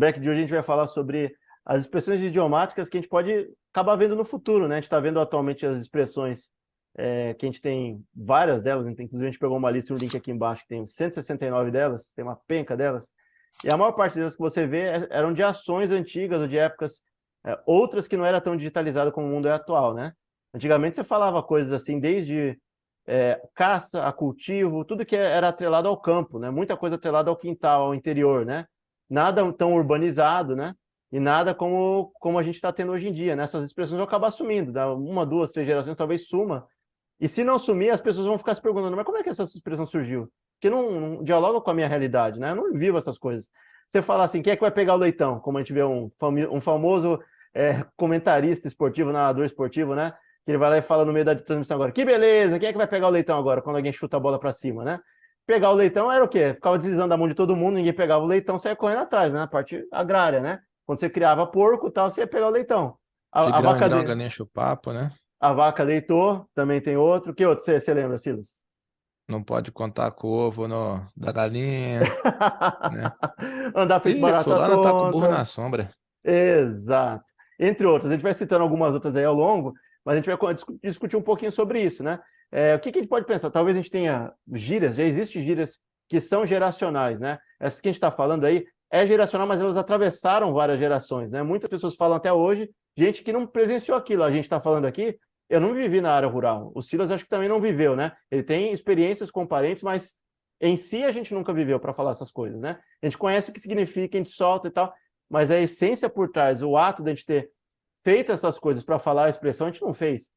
back de hoje a gente vai falar sobre as expressões idiomáticas que a gente pode acabar vendo no futuro, né? A gente está vendo atualmente as expressões é, que a gente tem várias delas, né? inclusive a gente pegou uma lista um link aqui embaixo que tem 169 delas, tem uma penca delas, e a maior parte delas que você vê é, eram de ações antigas ou de épocas, é, outras que não era tão digitalizado como o mundo é atual, né? Antigamente você falava coisas assim, desde é, caça a cultivo, tudo que era atrelado ao campo, né? Muita coisa atrelada ao quintal, ao interior, né? Nada tão urbanizado, né? E nada como, como a gente está tendo hoje em dia. Né? expressões vão acabar sumindo. Dá uma, duas, três gerações talvez suma. E se não sumir, as pessoas vão ficar se perguntando, mas como é que essa expressão surgiu? Porque não, não dialoga com a minha realidade, né? Eu não vivo essas coisas. Você fala assim, quem é que vai pegar o leitão? Como a gente vê um, um famoso é, comentarista esportivo, narrador esportivo, né? que ele vai lá e fala no meio da transmissão agora, que beleza, quem é que vai pegar o leitão agora, quando alguém chuta a bola para cima, né? Pegar o leitão era o quê? Ficava deslizando a mão de todo mundo, ninguém pegava o leitão, saia correndo atrás, né? A parte agrária, né? Quando você criava porco e tal, você ia pegar o leitão. A, de a vaca grão, de... chupapo, né? A vaca deitou, também tem outro. Que outro você, você lembra, Silas? Não pode contar com o ovo no, da galinha. né? Andar feito Ih, barata fulano tá com o burro na sombra. Exato. Entre outras. A gente vai citando algumas outras aí ao longo, mas a gente vai discutir um pouquinho sobre isso, né? É, o que, que, a gente pode pensar? Talvez a gente tenha gírias, já existem gírias que são geracionais, né? Essa que a gente está falando aí é geracional, mas elas atravessaram várias gerações, né? Muitas pessoas falam até hoje, gente que não presenciou aquilo. A gente está falando aqui, eu não vivi na área rural. O Silas acho que também não viveu, né? Ele tem experiências com parentes, mas em si a gente nunca viveu para falar essas coisas, né? A gente conhece o que significa, a gente solta e tal, mas a essência por trás, o ato de a gente ter feito essas coisas para falar a expressão, a gente não fez.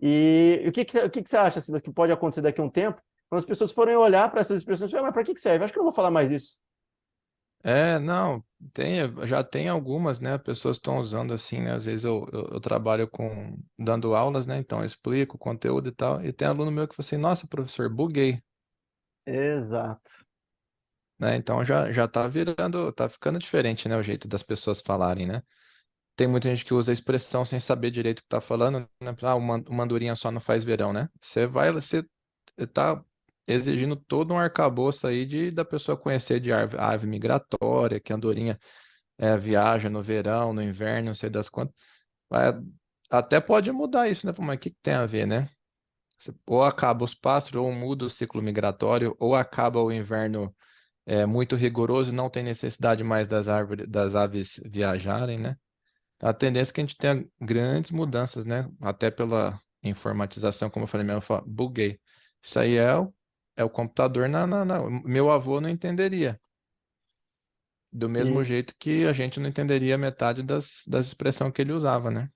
E, o, que, que, o que, que você acha, Silas, que pode acontecer daqui a um tempo, quando as pessoas forem olhar para essas expressões e falar, mas para que, que serve? Acho que eu não vou falar mais isso. É, não, tem, já tem algumas, né? Pessoas estão usando assim, né? Às vezes eu, eu, eu, trabalho com dando aulas, né? Então eu explico o conteúdo e tal. E tem aluno meu que fala assim, nossa, professor, buguei. Exato. Né? Então já, já tá virando, tá ficando diferente, né? O jeito das pessoas falarem, né? Tem muita gente que usa a expressão sem saber direito o que está falando, né? Ah, o mandurinha só não faz verão, né? Você vai, você está exigindo todo um arcabouço aí de, da pessoa conhecer de ave, ave migratória, que a andorinha é, viaja no verão, no inverno, não sei das quantas. Até pode mudar isso, né? Mas o que, que tem a ver, né? Ou acaba os pássaros, ou muda o ciclo migratório, ou acaba o inverno é, muito rigoroso e não tem necessidade mais das, árvores, das aves viajarem, né? A tendência é que a gente tenha grandes mudanças, né? Até pela informatização, como eu falei mesmo, eu buguei. Isso aí é o, é o computador na, na, na, Meu avô não entenderia. Do mesmo e... jeito que a gente não entenderia metade das, das expressões que ele usava, né?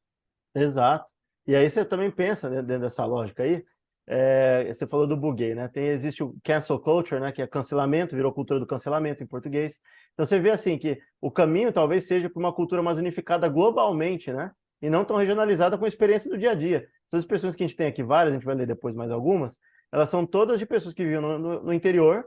Exato. E aí você também pensa né, dentro dessa lógica aí, é, você falou do buguei, né? Tem, existe o cancel culture, né? Que é cancelamento, virou cultura do cancelamento em português. Então você vê assim que o caminho talvez seja para uma cultura mais unificada globalmente, né? E não tão regionalizada com a experiência do dia a dia. Essas expressões que a gente tem aqui, várias, a gente vai ler depois mais algumas, elas são todas de pessoas que viviam no, no, no interior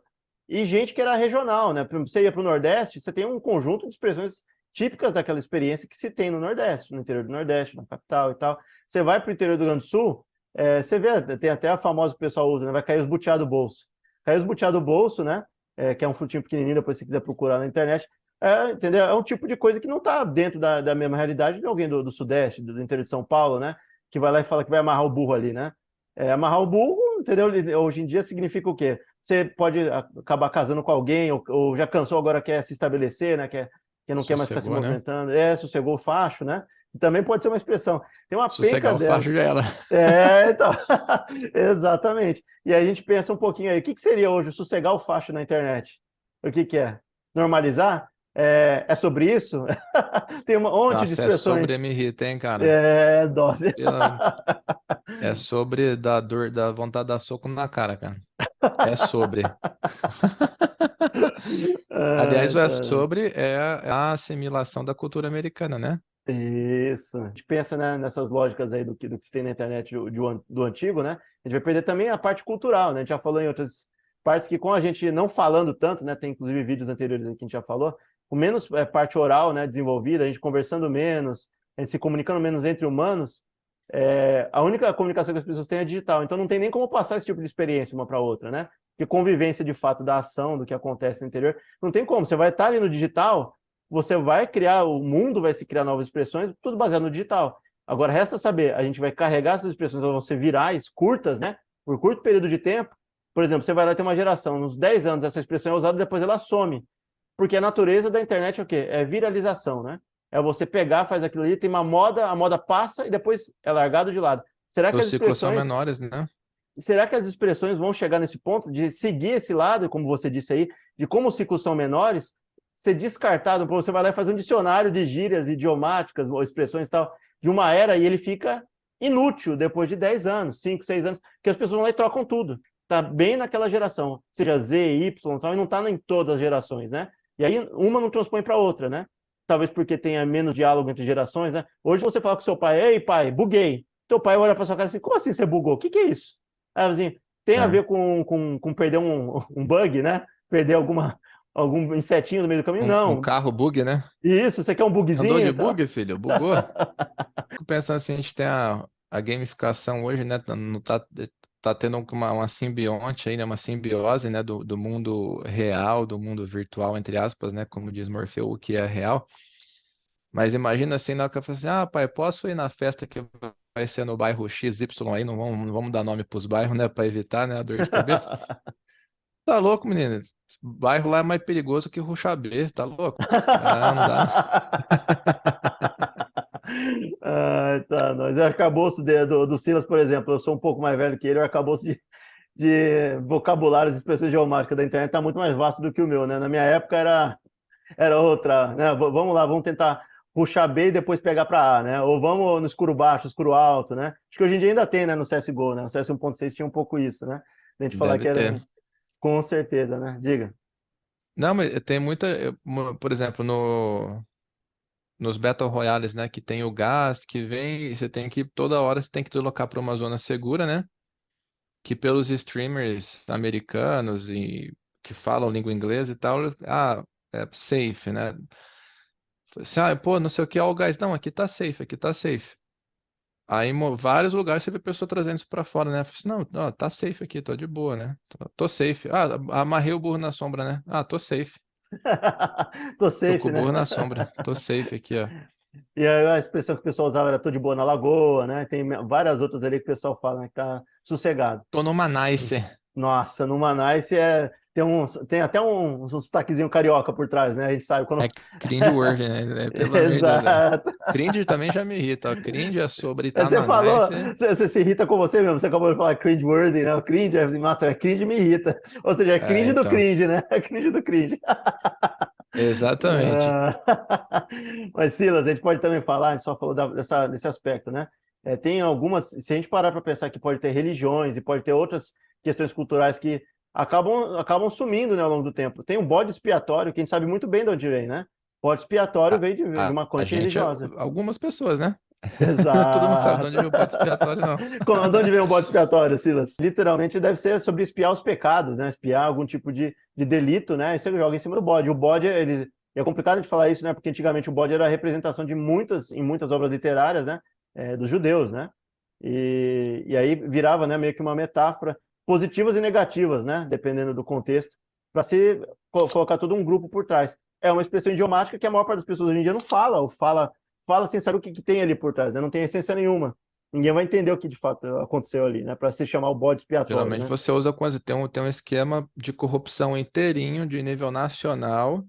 e gente que era regional, né? Você ia para o Nordeste, você tem um conjunto de expressões típicas daquela experiência que se tem no Nordeste, no interior do Nordeste, na capital e tal. Você vai para o interior do Rio Grande do Sul, é, você vê, tem até a famosa que o pessoal usa, né? Vai cair os butiá do bolso. Cair os butiá do bolso, né? É, que é um frutinho pequenininho, depois se quiser procurar na internet. É, entendeu? É um tipo de coisa que não está dentro da, da mesma realidade de alguém do, do Sudeste, do, do, interior de São Paulo, né? Que vai lá e fala que vai amarrar o burro ali, né? É, amarrar o burro, entendeu? Hoje em dia significa o quê? Você pode acabar casando com alguém, ou, ou já cansou, agora quer se estabelecer, né? Quer, que não sossegou, quer mais ficar se né? movimentando. Né? É, sossegou o facho, né? Também pode ser uma expressão. Tem uma penca dela. já era. É, então. Exatamente. E aí a gente pensa um pouquinho aí, o que, que seria hoje sossegar o facho na internet? O que, que é? Normalizar? É, é sobre isso? Tem uma monte Nossa, de é expressões. É sobre me irrita, hein, cara? É, dose. É sobre da dor, da vontade de dar soco na cara, cara. É sobre. Aliás, é sobre é a assimilação da cultura americana, né? Isso. A gente pensa né, nessas lógicas aí do que, do que se tem na internet do, do, antigo, né? A gente vai perder também a parte cultural, né? A gente já falou em outras partes que com a gente não falando tanto, né? Tem inclusive vídeos anteriores que a gente já falou, com menos é, parte oral, né, desenvolvida, a gente conversando menos, a gente se comunicando menos entre humanos, é, a única comunicação que as pessoas têm é digital. Então não tem nem como passar esse tipo de experiência uma para outra, né? Que convivência de fato da ação, do que acontece no interior, não tem como. Você vai estar ali no digital, você vai criar, o mundo vai se criar novas expressões, tudo baseado no digital. Agora, resta saber, a gente vai carregar essas expressões, elas vão ser virais, curtas, né? Por curto período de tempo. Por exemplo, você vai lá ter uma geração, nos 10 anos essa expressão é usada, depois ela some. Porque a natureza da internet é o quê? É viralização, né? É você pegar, faz aquilo ali, tem uma moda, a moda passa e depois é largado de lado. Será que Os as ciclos são expressões... menores, né? Será que as expressões vão chegar nesse ponto de seguir esse lado, como você disse aí, de como os ciclos são menores, ser descartado, você vai lá e faz um dicionário de gírias idiomáticas ou expressões e tal, de uma era, e ele fica inútil depois de 10 anos, 5, 6 anos, que as pessoas vão lá e trocam tudo. Está bem naquela geração, seja Z, Y, tal, e não está em todas as gerações, né? E aí uma não transpõe para outra, né? Talvez porque tenha menos diálogo entre gerações, né? Hoje você fala com seu pai, ei pai, buguei. Teu pai olha para sua cara assim, como assim você bugou? O que, que é isso? Aí, assim, tem a É. ver com, com, com perder um, um bug, né? Perder alguma, algum insetinho no meio do caminho? Um, não. um carro bug, né? Isso, você quer um bugzinho? Andou de e tal? bug, filho? Bugou? Fico pensando assim, a gente tem a, a gamificação hoje, né? Não tá, tá tendo uma, uma simbionte aí, né? Uma simbiose, né? Do, do mundo real, do mundo virtual, entre aspas, né? Como diz Morfeu, o que é real. Mas imagina assim, na hora que eu falo assim, ah, pai, posso ir na festa que vai ser no bairro XY aí? Não vamos, não vamos dar nome pros bairros, né? Para evitar, né? A dor de cabeça. Tá louco, menino? Bairro lá é mais perigoso que Ruxabê, tá louco? Ah, não dá. Ai, tá, nós. O arcabouço de- do, do Silas, por exemplo, eu sou um pouco mais velho que ele, o arcabouço de, de vocabulários e expressões geomáticas da internet está muito mais vasto do que o meu, né? Na minha época era, era outra, né? Vamos lá, vamos tentar puxar B e depois pegar para A, né? Ou vamos no escuro baixo, escuro alto, né? Acho que hoje em dia ainda tem, né? No CSGO, né? O CS 1.6 tinha um pouco isso, né? A gente falar que era... ter. Com certeza, né? Diga. Não, mas tem muita, por exemplo, no nos Battle Royales, né, que tem o gás que vem você tem que toda hora você tem que deslocar para uma zona segura, né? Que pelos streamers americanos e que falam língua inglesa e tal, ah, é safe, né? Assim, ah, pô, não sei o que, ó, o gás, não, aqui tá safe, aqui tá safe. Aí, em vários lugares você vê pessoa trazendo isso pra fora, né? Falei assim, não, ó, tá safe aqui, tô de boa, né? Tô, tô safe. Ah, amarrei o burro na sombra, né? Ah, tô safe. Tô Tô safe, com o né? burro na sombra. Tô safe aqui, ó. E aí a expressão que o pessoal usava era tô de boa na lagoa, né? Tem várias outras ali que o pessoal fala, né? Que tá sossegado. Tô numa nice. Nossa, no Manice é, tem, um, tem até um, um sotaquezinho carioca por trás, né? A gente sabe quando. É cringe-worthy, né? É, Deus, né? Exato. Cringe também já me irrita, ó. Cringe é sobre Você falou, nice. você, você se irrita com você mesmo, você acabou de falar cringe-worthy, né? O cringe, é nossa, é cringe me irrita. Ou seja, é É, cringe do então. cringe, né? É cringe do cringe. Exatamente. Mas, Silas, a gente pode também falar, a gente só falou dessa, desse aspecto, né? É, tem algumas, se a gente parar para pensar que pode ter religiões e pode ter outras questões culturais que acabam, acabam sumindo, né, ao longo do tempo. Tem um bode expiatório, que a gente sabe muito bem de onde vem, né? Bode expiatório A- veio de, de A, uma a corrente gente, é- religiosa. algumas pessoas, né? Exato. Todo mundo sabe de onde veio o bode expiatório, não. Como- De onde vem o bode expiatório, Silas? Literalmente deve ser sobre espiar os pecados, né? Espiar algum tipo de, de delito, né? E você joga em cima do bode. O bode, ele. É complicado de falar isso, né? Porque antigamente o bode era a representação de muitas, em muitas obras literárias, né? É, dos judeus, né? E, e aí virava, né? Meio que uma metáfora, positivas e negativas, né? Dependendo do contexto, para se co- colocar todo um grupo por trás. É uma expressão idiomática que a maior parte das pessoas hoje em dia não fala, ou fala, fala sem saber o que, que tem ali por trás, né? Não tem essência nenhuma. Ninguém vai entender o que de fato aconteceu ali, né? Para se chamar o bode expiatório. Geralmente né? você usa quando tem um, tem um esquema de corrupção inteirinho de nível nacional.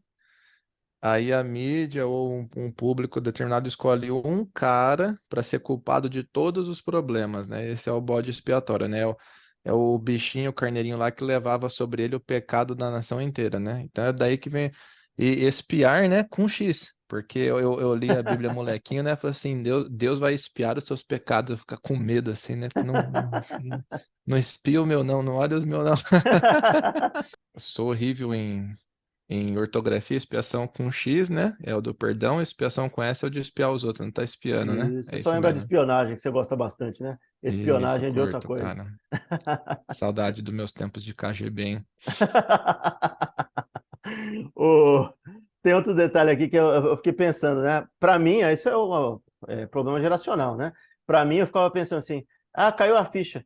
Aí a mídia ou um, um público determinado escolhe um cara para ser culpado de todos os problemas, né? Esse é o bode expiatório, né? É o, é o bichinho, o carneirinho lá que levava sobre ele o pecado da nação inteira, né? Então é daí que vem. E espiar, né? Com X. Porque eu, eu, li a Bíblia molequinho, né? Falei assim, Deus, Deus vai espiar os seus pecados. Eu ficar com medo, assim, né? Não, não, não, espia o meu, não. Não olha os meus, não. Sou horrível em, em ortografia, expiação com X, né? É o do perdão, expiação com S é o de espiar os outros, não tá espiando, né? Isso, É só lembrar de espionagem, que você gosta bastante, né? Espionagem Isso, é de outra curto, coisa. cara. Saudade dos meus tempos de KGB, hein? O- Tem outro detalhe aqui que eu, eu fiquei pensando, né? Para mim, isso é um é, problema geracional, né? Para mim, eu ficava pensando assim: ah, caiu a ficha.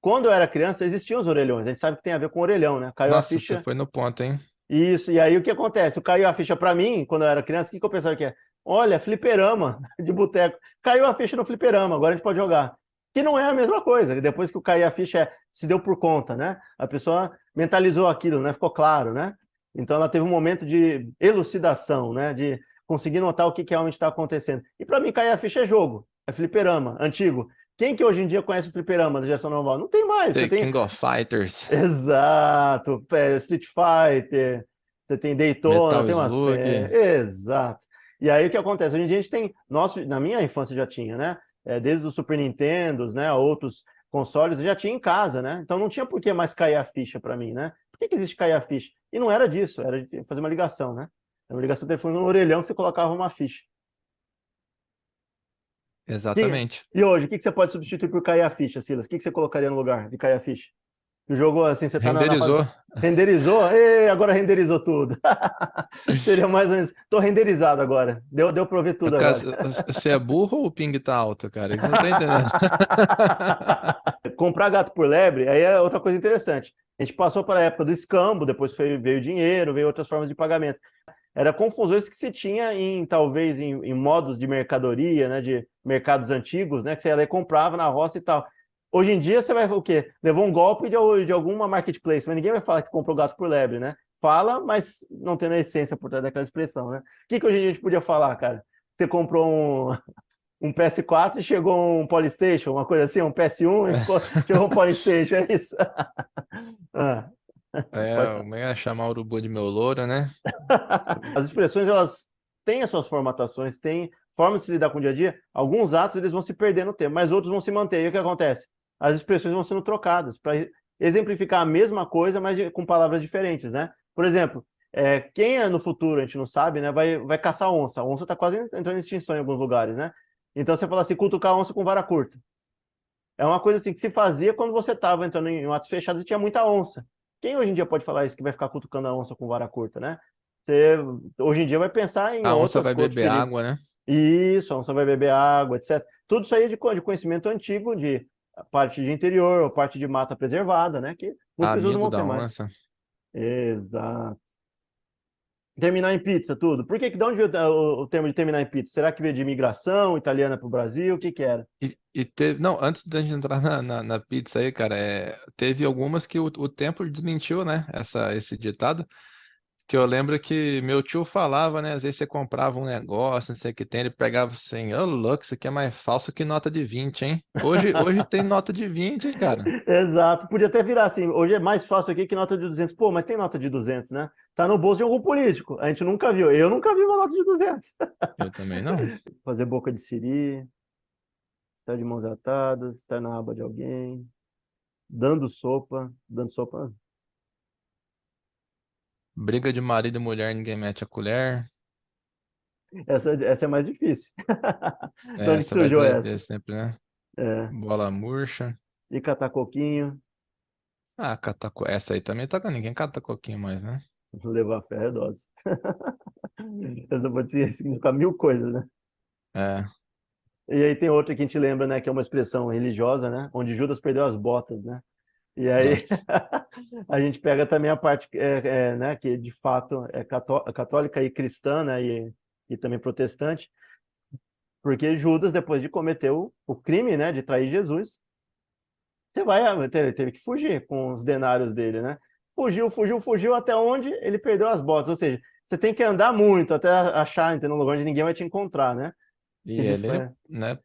Quando eu era criança, existiam os orelhões. A gente sabe que tem a ver com orelhão, né? Caiu a Nossa, ficha. você foi no ponto, hein? Isso, e aí o que acontece? Caiu a ficha para mim, quando eu era criança, o que, que eu pensava que é? Olha, fliperama de boteco. Caiu a ficha no fliperama, agora a gente pode jogar. Que não é a mesma coisa. Depois que caiu a ficha, é, se deu por conta, né? A pessoa mentalizou aquilo, né? Ficou claro, né? Então ela teve um momento de elucidação, né? De conseguir notar o que, que realmente está acontecendo. E para mim, cair a ficha é jogo, é fliperama, antigo. Quem que hoje em dia conhece o fliperama da geração normal? Não tem mais. The você tem... King of Fighters. Exato. É, Street Fighter, você tem Daytona, Metal tem umas... Slug. É, exato. E aí o que acontece? Hoje em dia a gente tem... Nosso... Na minha infância já tinha, né? É, desde o Super Nintendo, né? Outros consoles, já tinha em casa, né? Então não tinha por que mais cair a ficha para mim, né? Por que, que existe cair a ficha? E não era disso, era de fazer uma ligação, né? Uma ligação telefone no orelhão que você colocava uma ficha. Exatamente. E hoje, o que, que você pode substituir por cair a ficha, Silas? O que, que você colocaria no lugar de cair a ficha? O jogo, assim, você tá na- na... Renderizou. Renderizou? Ê, agora renderizou tudo. Seria mais ou menos. Tô renderizado agora. Deu, deu para ver tudo Cara, agora. Você é burro ou o ping tá alto, cara? Eu não tô entendendo. Comprar gato por lebre, aí é outra coisa interessante. A gente passou para a época do escambo, depois veio dinheiro, veio outras formas de pagamento. Era confusões que se tinha em, talvez, em, em modos de mercadoria, né, de mercados antigos, né, que você ia lá e comprava na roça e tal. Hoje em dia você vai o quê? Levou um golpe de, de alguma marketplace, mas ninguém vai falar que comprou gato por lebre, né? Fala, mas não tendo a essência por trás daquela expressão, né? O que, que hoje em dia a gente podia falar, cara? Você comprou um, um PS4 e chegou um Polystation, uma coisa assim, um PS1 e ficou- chegou um Polystation, é isso? Ah. É, como é chamar o urubu de meu louro, né? As expressões, elas têm as suas formatações, têm formas de se lidar com o dia a dia. Alguns atos, eles vão se perder no tempo, mas outros vão se manter. E o que acontece? As expressões vão sendo trocadas para exemplificar a mesma coisa, mas com palavras diferentes, né? Por exemplo, é, quem é no futuro, a gente não sabe, né? Vai, vai caçar onça. A onça está quase entrando em extinção em alguns lugares, né? Então você fala assim, cutucar onça com vara curta. É uma coisa assim que se fazia quando você estava entrando em atos fechados e tinha muita onça. Quem hoje em dia pode falar isso que vai ficar cutucando a onça com vara curta, né? Você hoje em dia vai pensar em A onça vai beber água, né? Isso, a onça vai beber água, etc. Tudo isso aí é de, de conhecimento antigo, de parte de interior, ou parte de mata preservada, né? Que muitas pessoas não vão ter mais. onça. Exato. Terminar em pizza, tudo. Por que, que de onde veio o, o termo de terminar em pizza? Será que veio de imigração italiana para o Brasil? O que que era? E, e teve, não, antes da gente entrar na, na, na pizza aí, cara, é, teve algumas que o, o tempo desmentiu, né? Essa, esse ditado. Que eu lembro que meu tio falava, né? Às vezes você comprava um negócio, não sei o que tem, ele pegava assim, ô louco, isso aqui é mais falso que nota de 20, hein? Hoje, hoje tem nota de 20, hein, cara? Exato. Podia até virar assim. Hoje é mais fácil aqui que nota de 200. Pô, mas tem nota de 200, né? Tá no bolso de algum político. A gente nunca viu. Eu nunca vi uma nota de 200. Eu também não. Fazer boca de siri, estar de mãos atadas, estar na aba de alguém, dando sopa, dando sopa. Briga de marido e mulher, ninguém mete a colher. Essa, essa é mais difícil. De onde surgiu essa? sempre, né? É. Bola murcha. E catar coquinho, Ah, cata co- essa aí também tá. Ninguém cata coquinho mais, né? levar ferro é dose. Essa pode significar mil coisas, né? É. E aí tem outra que a gente lembra, né? Que é uma expressão religiosa, né? Onde Judas perdeu as botas, né? E aí a gente pega também a parte, é, é, né? Que de fato é cató- católica e cristã, né? E, e também protestante. Porque Judas, depois de cometer o, o crime, né? De trair Jesus, você vai, ah, teve, teve que fugir com os denários dele, né? Fugiu, fugiu, fugiu até onde ele perdeu as botas. Ou seja, você tem que andar muito até achar, entendeu? Um lugar onde ninguém vai te encontrar, né? E ele, fa- né,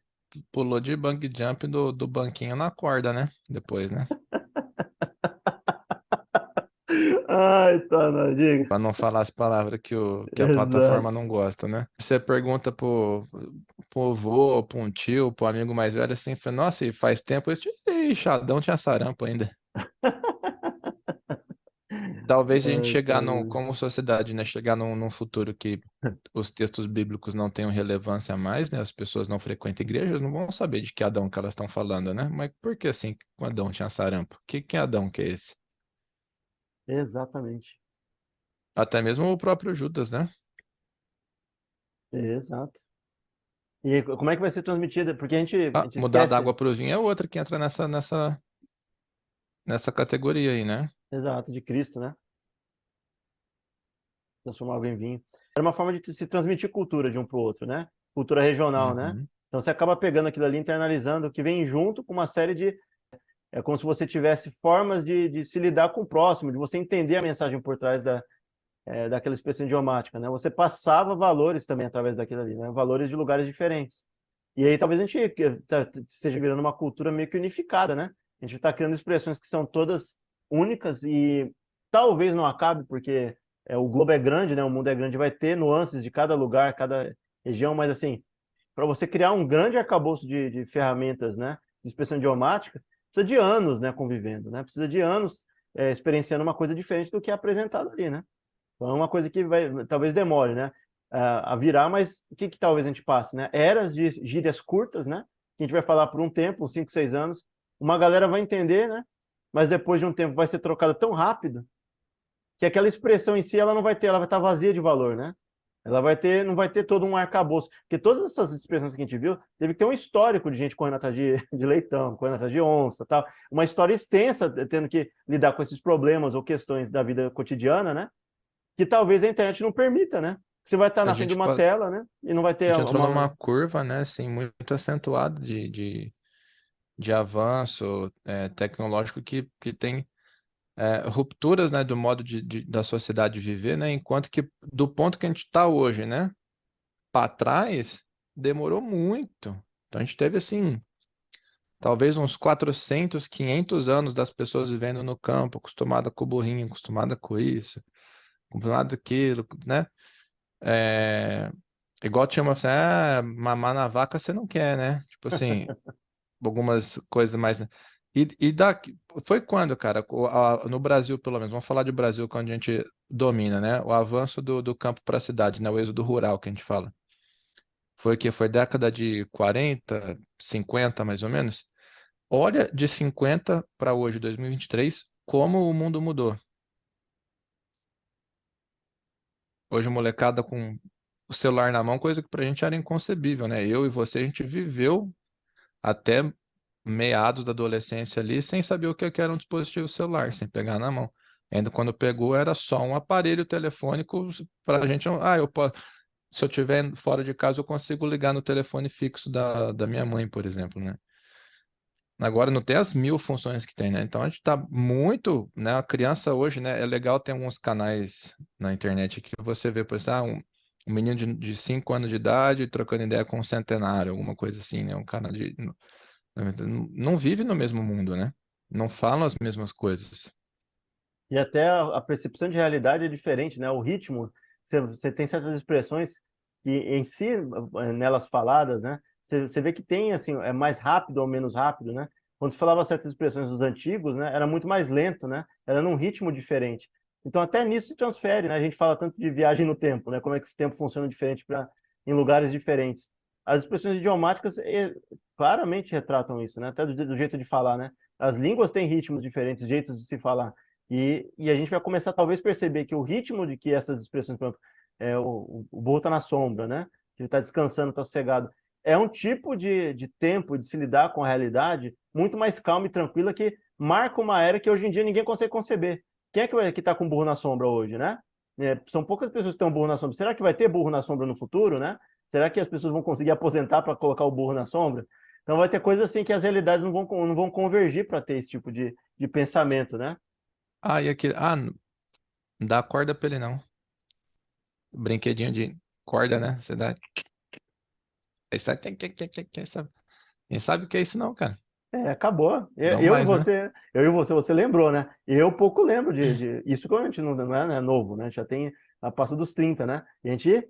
pulou de bang jump do, do banquinho na corda, né? Depois, né? Ai, tá, não, diga. Pra não falar as palavras que, o, que a Exato. plataforma não gosta, né? Você pergunta pro, pro avô, pro um tio, pro amigo mais velho, assim, fala, nossa, e faz tempo isso? Ih, Xadão tinha sarampo ainda. Talvez a gente Ai, chegar num, como sociedade, né? Chegar num, num futuro que os textos bíblicos não tenham relevância mais, né? As pessoas não frequentam igrejas, não vão saber de que Adão que elas estão falando, né? Mas por que assim que Adão tinha sarampo? Que, que Adão que é esse? Exatamente. Até mesmo o próprio Judas, né? Exato. E como é que vai ser transmitida? Porque a gente, a Ah, gente mudar esquece. da água para o vinho é outra que entra nessa, nessa, nessa categoria aí, né? Exato, de Cristo, né? transformar água em vinho. Era uma forma de se transmitir cultura de um para o outro, né? Cultura regional, né? uhum. né? Então você acaba pegando aquilo ali, internalizando, que vem junto com uma série de. É como se você tivesse formas de, de se lidar com o próximo, de você entender a mensagem por trás da, é, daquela expressão idiomática, né? Você passava valores também através daquilo ali, né? Valores de lugares diferentes. E aí talvez a gente tá, esteja virando uma cultura meio que unificada, né? A gente está criando expressões que são todas únicas e talvez não acabe, porque é, o globo é grande, né? O mundo é grande, vai ter nuances de cada lugar, cada região, mas assim, para você criar um grande arcabouço de, de, ferramentas, né? De expressão idiomática, precisa de anos, né? Convivendo, né? Precisa de anos é, experienciando uma coisa diferente do que é apresentado ali, né? Então é uma coisa que vai, talvez demore, né? a virar, mas o que, que talvez a gente passe, né? Eras de gírias curtas, né? Que a gente vai falar por um tempo, uns 5, 6 anos. Uma galera vai entender, né? Mas depois de um tempo vai ser trocada tão rápido que aquela expressão em si ela não vai ter, ela vai estar vazia de valor, né? Ela vai ter, não vai ter todo um arcabouço. Porque todas essas expressões que a gente viu, teve que ter um histórico de gente correndo atrás de, de leitão, correndo atrás de onça, tal. Uma história extensa, tendo que lidar com esses problemas ou questões da vida cotidiana, né? Que talvez a internet não permita, né? Você vai estar na frente de uma pode... tela, né? E não vai ter. A gente entrou uma... numa curva, né? Assim, muito acentuada de, de, de avanço é, tecnológico que, que tem é, rupturas, né? Do modo de, de, da sociedade viver, né? Enquanto que do ponto que a gente está hoje, né? Para trás, demorou muito. Então a gente teve assim. Talvez uns 400, 500 anos das pessoas vivendo no campo, acostumada com o burrinho, acostumada com isso, acostumada com aquilo, né? É, igual tinha uma assim, ah, mamar na vaca você não quer, né? Tipo assim, algumas coisas mais. E, e daqui, foi quando, cara? No Brasil, pelo menos, vamos falar de Brasil, quando a gente domina, né? O avanço do, do campo para a cidade, né? O êxodo rural que a gente fala. Foi que foi década de 40, 50, mais ou menos. Olha, de 50 para hoje, 2023, como o mundo mudou. Hoje, molecada com o celular na mão, coisa que pra gente era inconcebível, né? Eu e você, a gente viveu até meados da adolescência ali sem saber o que era um dispositivo celular, sem pegar na mão. Ainda quando pegou, era só um aparelho telefônico para a gente. Ah, eu posso. Se eu estiver fora de casa, eu consigo ligar no telefone fixo da, da minha mãe, por exemplo, né? Agora não tem as mil funções que tem, né? Então a gente está muito, né? A criança hoje, né? É legal ter alguns canais na internet que você vê, por exemplo, ah, um, um menino de 5 anos de idade trocando ideia com um centenário, alguma coisa assim, né? Um cara de. Não, não vive no mesmo mundo, né? Não falam as mesmas coisas. E até a, percepção de realidade é diferente, né? O ritmo, você, tem certas expressões que em si, nelas faladas, né? Você, você vê que tem, assim, é mais rápido ou menos rápido, né? Quando se falava certas expressões dos antigos, né? Era muito mais lento, né? Era num ritmo diferente. Então, até nisso se transfere, né? A gente fala tanto de viagem no tempo, né? Como é que o tempo funciona diferente para em lugares diferentes. As expressões idiomáticas eh, claramente retratam isso, né? Até do, do, jeito de falar, né? As línguas têm ritmos diferentes, jeitos de se falar. E, e a gente vai começar, talvez, perceber que o ritmo de que essas expressões, por exemplo, é, o, o burro está na sombra, né? Ele está descansando, está sossegado é um tipo de, de tempo de se lidar com a realidade muito mais calma e tranquila que marca uma era que hoje em dia ninguém consegue conceber. Quem é que está com burro na sombra hoje, né? É, são poucas pessoas que estão burro na sombra. Será que vai ter burro na sombra no futuro, né? Será que as pessoas vão conseguir aposentar para colocar o burro na sombra? Então vai ter coisas assim que as realidades não vão, não vão convergir para ter esse tipo de, de pensamento, né? Ah, e aquele. Ah, não dá corda para ele não. Brinquedinho de corda, né? Você dá que, sabe? Quem sabe o que é isso não, cara? É, acabou. Eu, eu mais, e né? você, né? eu e você, você lembrou, né? Eu pouco lembro de, de... isso que a gente não, não é né, novo, né? Já tem a passo dos 30, né? E a gente,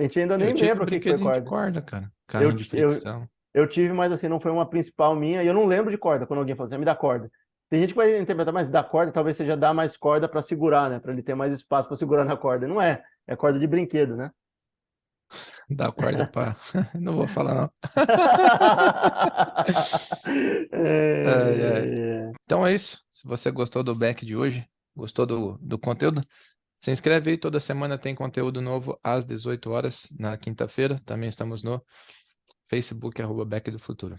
a gente ainda nem lembra o que, que foi corda. corda, cara. Eu, de fricção. Eu, eu tive, mas assim, não foi uma principal minha, e eu não lembro de corda, quando alguém fala assim, ah, me dá corda. Tem gente que vai interpretar, mas dar corda talvez seja dar mais corda para segurar, né? Para ele ter mais espaço para segurar na corda. Não é, é corda de brinquedo, né? Dá corda para. Não vou falar, não. é... É, é. Então é isso. Se você gostou do back de hoje, gostou do, do conteúdo, se inscreve aí. Toda semana tem conteúdo novo às 18 horas, na quinta-feira. Também estamos no Facebook, arroba Back do Futuro.